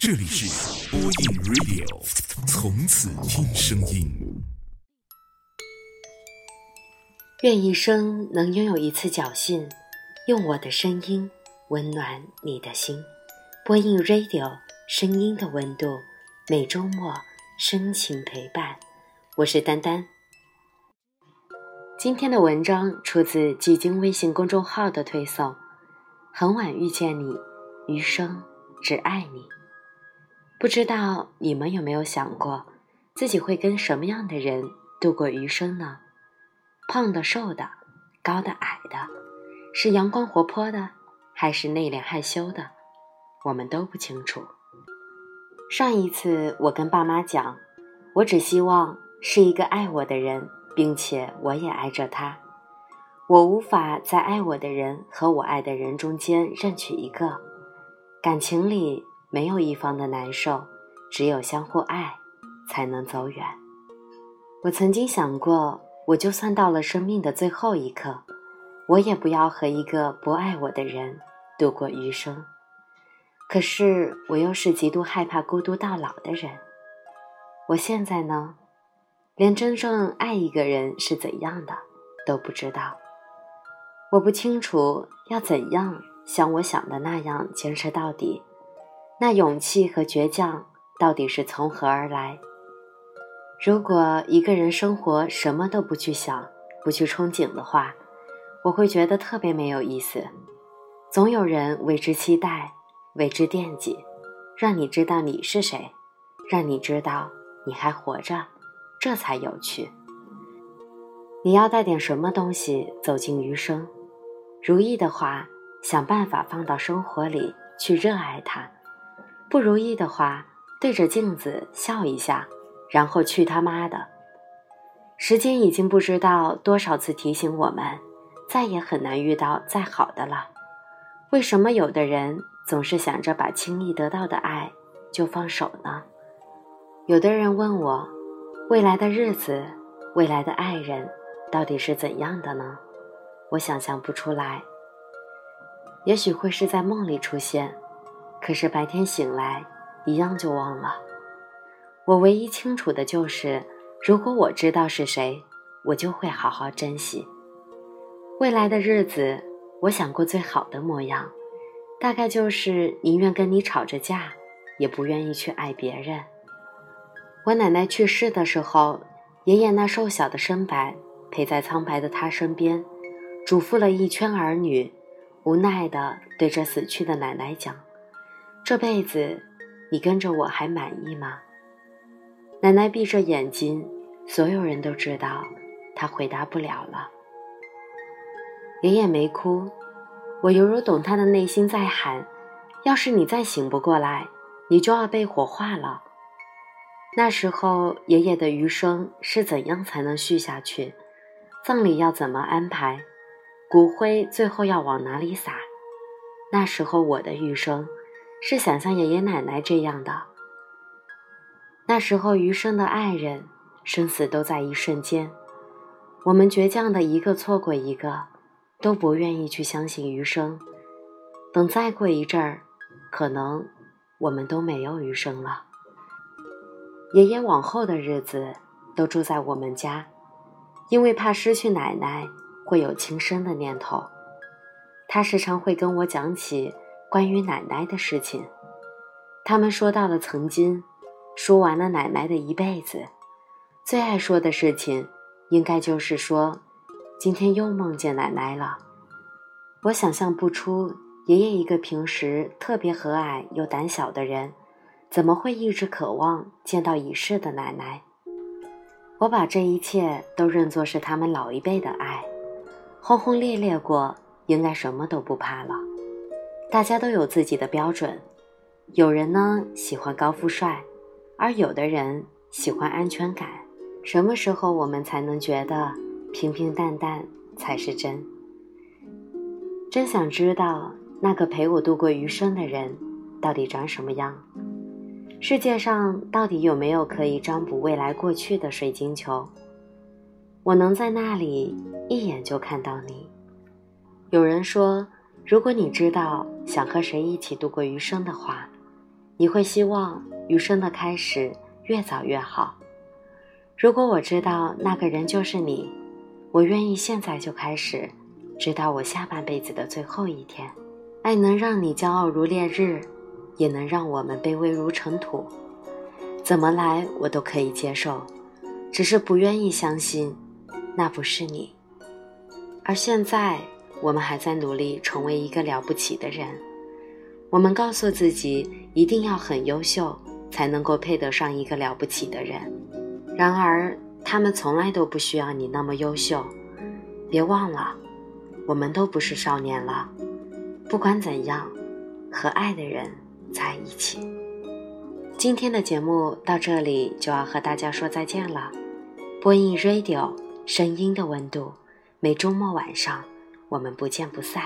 这里是播音 Radio，从此听声音。愿一生能拥有一次侥幸，用我的声音温暖你的心。播音 Radio，声音的温度，每周末深情陪伴。我是丹丹。今天的文章出自几经微信公众号的推送。很晚遇见你，余生只爱你。不知道你们有没有想过，自己会跟什么样的人度过余生呢？胖的、瘦的，高的、矮的，是阳光活泼的，还是内敛害羞的？我们都不清楚。上一次我跟爸妈讲，我只希望是一个爱我的人，并且我也爱着他。我无法在爱我的人和我爱的人中间任取一个，感情里。没有一方的难受，只有相互爱，才能走远。我曾经想过，我就算到了生命的最后一刻，我也不要和一个不爱我的人度过余生。可是我又是极度害怕孤独到老的人。我现在呢，连真正爱一个人是怎样的都不知道。我不清楚要怎样像我想的那样坚持到底。那勇气和倔强到底是从何而来？如果一个人生活什么都不去想、不去憧憬的话，我会觉得特别没有意思。总有人为之期待、为之惦记，让你知道你是谁，让你知道你还活着，这才有趣。你要带点什么东西走进余生？如意的话，想办法放到生活里去，热爱它。不如意的话，对着镜子笑一下，然后去他妈的！时间已经不知道多少次提醒我们，再也很难遇到再好的了。为什么有的人总是想着把轻易得到的爱就放手呢？有的人问我，未来的日子，未来的爱人，到底是怎样的呢？我想象不出来。也许会是在梦里出现。可是白天醒来，一样就忘了。我唯一清楚的就是，如果我知道是谁，我就会好好珍惜。未来的日子，我想过最好的模样，大概就是宁愿跟你吵着架，也不愿意去爱别人。我奶奶去世的时候，爷爷那瘦小的身板陪在苍白的她身边，嘱咐了一圈儿女，无奈地对着死去的奶奶讲。这辈子，你跟着我还满意吗？奶奶闭着眼睛，所有人都知道，她回答不了了。爷爷没哭，我犹如懂他的内心在喊：要是你再醒不过来，你就要被火化了。那时候，爷爷的余生是怎样才能续下去？葬礼要怎么安排？骨灰最后要往哪里撒？那时候，我的余生。是想像爷爷奶奶这样的，那时候余生的爱人，生死都在一瞬间。我们倔强的一个错过一个，都不愿意去相信余生。等再过一阵儿，可能我们都没有余生了。爷爷往后的日子都住在我们家，因为怕失去奶奶，会有轻生的念头。他时常会跟我讲起。关于奶奶的事情，他们说到了曾经，说完了奶奶的一辈子，最爱说的事情，应该就是说，今天又梦见奶奶了。我想象不出爷爷一个平时特别和蔼又胆小的人，怎么会一直渴望见到已逝的奶奶。我把这一切都认作是他们老一辈的爱，轰轰烈烈过，应该什么都不怕了。大家都有自己的标准，有人呢喜欢高富帅，而有的人喜欢安全感。什么时候我们才能觉得平平淡淡才是真？真想知道那个陪我度过余生的人到底长什么样？世界上到底有没有可以占卜未来过去的水晶球？我能在那里一眼就看到你。有人说。如果你知道想和谁一起度过余生的话，你会希望余生的开始越早越好。如果我知道那个人就是你，我愿意现在就开始，直到我下半辈子的最后一天。爱能让你骄傲如烈日，也能让我们卑微如尘土。怎么来我都可以接受，只是不愿意相信，那不是你。而现在，我们还在努力成为一个了不起的人。我们告诉自己，一定要很优秀，才能够配得上一个了不起的人。然而，他们从来都不需要你那么优秀。别忘了，我们都不是少年了。不管怎样，和爱的人在一起。今天的节目到这里就要和大家说再见了。播音 Radio 声音的温度，每周末晚上我们不见不散。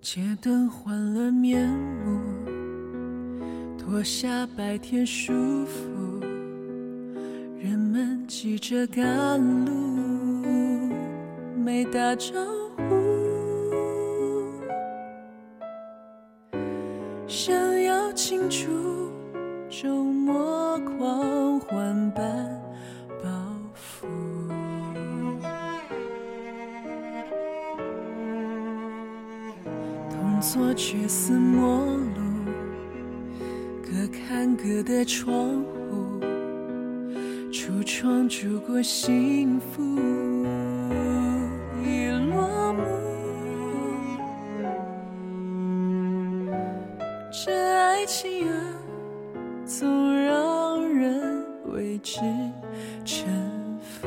街灯换了面目，脱下白天束缚，急着赶路，没打招呼，想要庆祝周末狂欢般。做却似陌路，各看各的窗户，橱窗住过幸福已落幕，这爱情啊，总让人为之沉浮。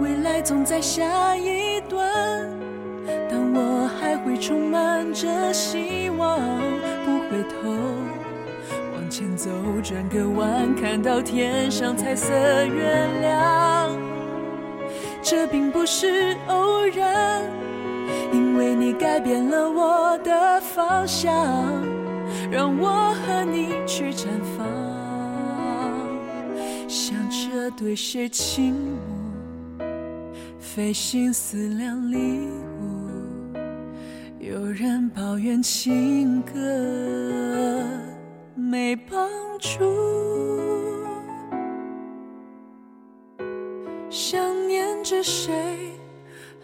未来总在下一段，转个弯，看到天上彩色月亮。这并不是偶然，因为你改变了我的方向，让我和你去绽放，像这对谁倾慕。费心思量礼物，有人抱怨情歌没帮助，想念着谁，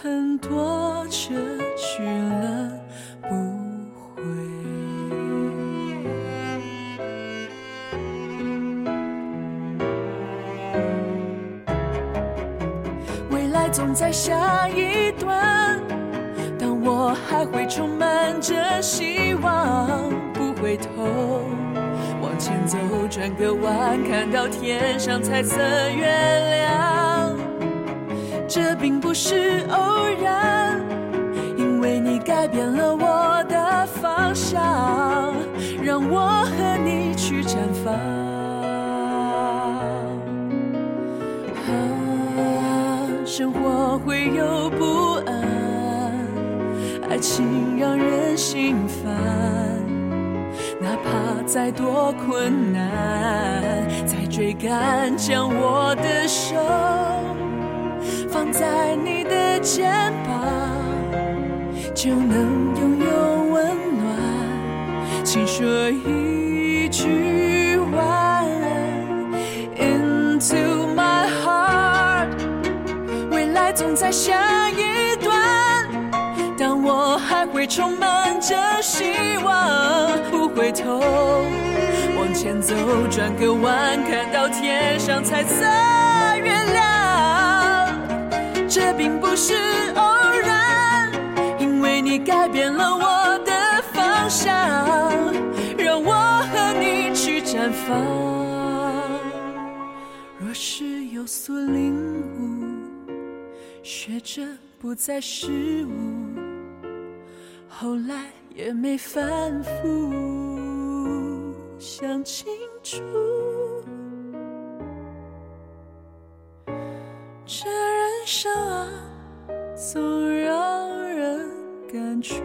很多着去了不回。未来。总在下一段，但我还会充满着希望，不回头，前走，转个弯，看到天上彩色月亮。这并不是偶然，因为你改变了我的方向，让我和你去绽放。生活会有不安，爱情让人心烦，怕再多困难，再追赶，将我的手放在你的肩膀，就能拥有温暖。请说一句晚安，Into my heart，未来。总在下一，会充满着希望，不回头，往前走，转个弯，看到天上彩色月亮。这并不是偶然，因为你改变了我的方向，让我和你去绽放。若是有所领悟。学着不再失误，后来也没反复，想清。楚，这人生啊，总让人感触。